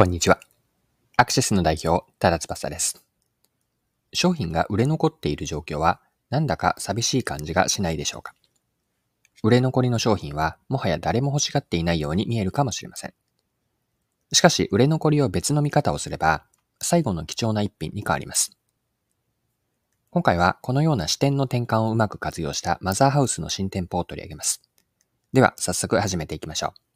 こんにちは。アクシスの代表、ただ翼です。商品が売れ残っている状況は、なんだか寂しい感じがしないでしょうか。売れ残りの商品は、もはや誰も欲しがっていないように見えるかもしれません。しかし、売れ残りを別の見方をすれば、最後の貴重な一品に変わります。今回は、このような視点の転換をうまく活用したマザーハウスの新店舗を取り上げます。では、早速始めていきましょう。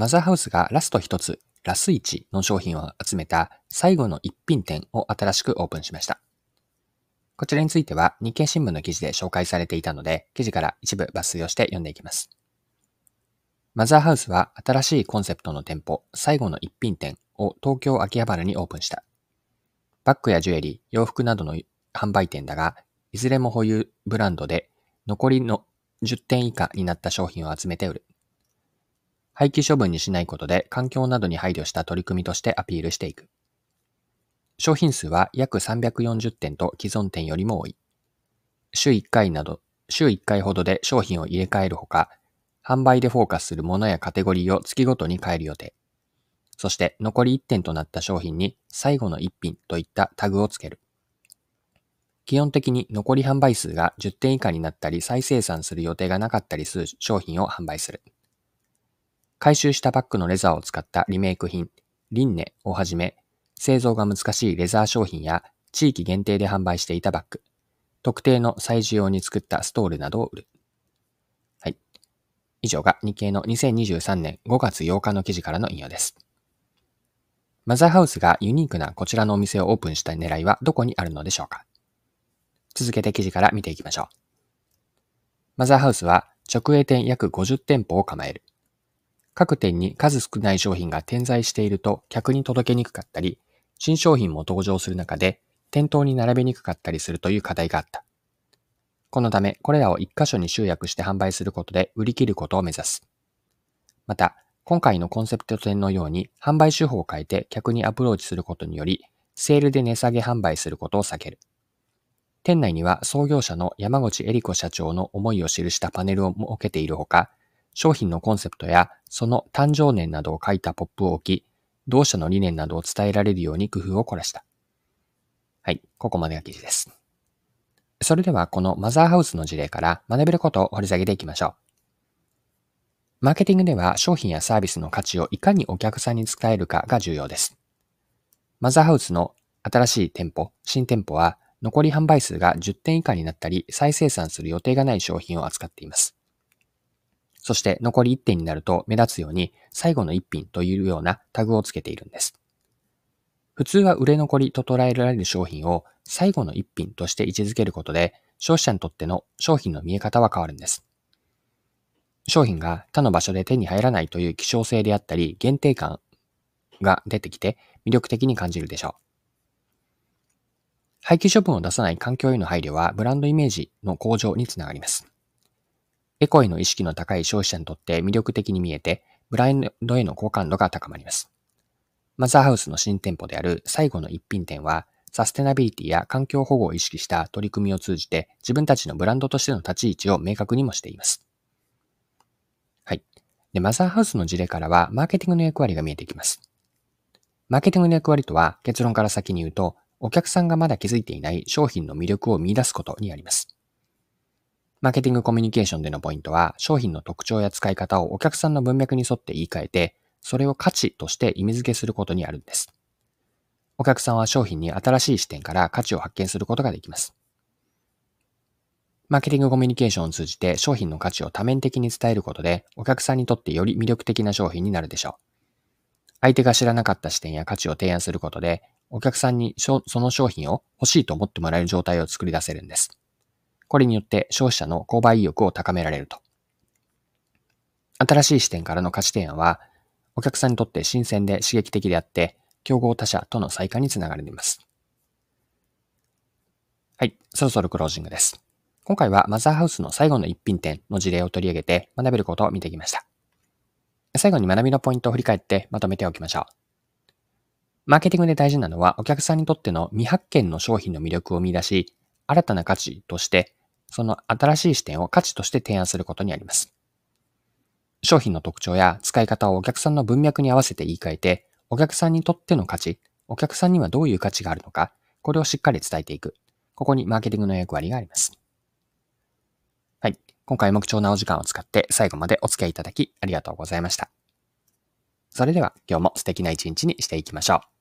マザーハウスがラスト一つ、ラス1の商品を集めた最後の一品店を新しくオープンしました。こちらについては日経新聞の記事で紹介されていたので、記事から一部抜粋をして読んでいきます。マザーハウスは新しいコンセプトの店舗、最後の一品店を東京秋葉原にオープンした。バッグやジュエリー、洋服などの販売店だが、いずれも保有ブランドで残りの10点以下になった商品を集めて売る。廃棄処分にしないことで環境などに配慮した取り組みとしてアピールしていく。商品数は約340点と既存店よりも多い。週1回など、週1回ほどで商品を入れ替えるほか、販売でフォーカスするものやカテゴリーを月ごとに変える予定。そして残り1点となった商品に最後の1品といったタグをつける。基本的に残り販売数が10点以下になったり再生産する予定がなかったりする商品を販売する。回収したバッグのレザーを使ったリメイク品、リンネをはじめ、製造が難しいレザー商品や地域限定で販売していたバッグ、特定の催事用に作ったストールなどを売る。はい。以上が日経の2023年5月8日の記事からの引用です。マザーハウスがユニークなこちらのお店をオープンした狙いはどこにあるのでしょうか続けて記事から見ていきましょう。マザーハウスは直営店約50店舗を構える。各店に数少ない商品が点在していると客に届けにくかったり、新商品も登場する中で店頭に並べにくかったりするという課題があった。このため、これらを一箇所に集約して販売することで売り切ることを目指す。また、今回のコンセプト店のように販売手法を変えて客にアプローチすることにより、セールで値下げ販売することを避ける。店内には創業者の山口恵里子社長の思いを記したパネルを設けているほか、商品のコンセプトやその誕生年などを書いたポップを置き、同社の理念などを伝えられるように工夫を凝らした。はい、ここまでが記事です。それではこのマザーハウスの事例から学べることを掘り下げていきましょう。マーケティングでは商品やサービスの価値をいかにお客さんに伝えるかが重要です。マザーハウスの新しい店舗、新店舗は残り販売数が10点以下になったり再生産する予定がない商品を扱っています。そして残り1点になると目立つように最後の1品というようなタグをつけているんです。普通は売れ残りと捉えられる商品を最後の1品として位置づけることで消費者にとっての商品の見え方は変わるんです。商品が他の場所で手に入らないという希少性であったり限定感が出てきて魅力的に感じるでしょう。廃棄処分を出さない環境への配慮はブランドイメージの向上につながります。エコへの意識の高い消費者にとって魅力的に見えて、ブランドへの好感度が高まります。マザーハウスの新店舗である最後の一品店は、サステナビリティや環境保護を意識した取り組みを通じて自分たちのブランドとしての立ち位置を明確にもしています。はい。で、マザーハウスの事例からは、マーケティングの役割が見えてきます。マーケティングの役割とは、結論から先に言うと、お客さんがまだ気づいていない商品の魅力を見出すことにあります。マーケティングコミュニケーションでのポイントは、商品の特徴や使い方をお客さんの文脈に沿って言い換えて、それを価値として意味付けすることにあるんです。お客さんは商品に新しい視点から価値を発見することができます。マーケティングコミュニケーションを通じて商品の価値を多面的に伝えることで、お客さんにとってより魅力的な商品になるでしょう。相手が知らなかった視点や価値を提案することで、お客さんにその商品を欲しいと思ってもらえる状態を作り出せるんです。これによって消費者の購買意欲を高められると。新しい視点からの価値提案は、お客さんにとって新鮮で刺激的であって、競合他社との再化につながります。はい、そろそろクロージングです。今回はマザーハウスの最後の一品店の事例を取り上げて学べることを見てきました。最後に学びのポイントを振り返ってまとめておきましょう。マーケティングで大事なのはお客さんにとっての未発見の商品の魅力を見出し、新たな価値としてその新しい視点を価値として提案することにあります。商品の特徴や使い方をお客さんの文脈に合わせて言い換えて、お客さんにとっての価値、お客さんにはどういう価値があるのか、これをしっかり伝えていく。ここにマーケティングの役割があります。はい。今回も貴重なお時間を使って最後までお付き合いいただきありがとうございました。それでは今日も素敵な一日にしていきましょう。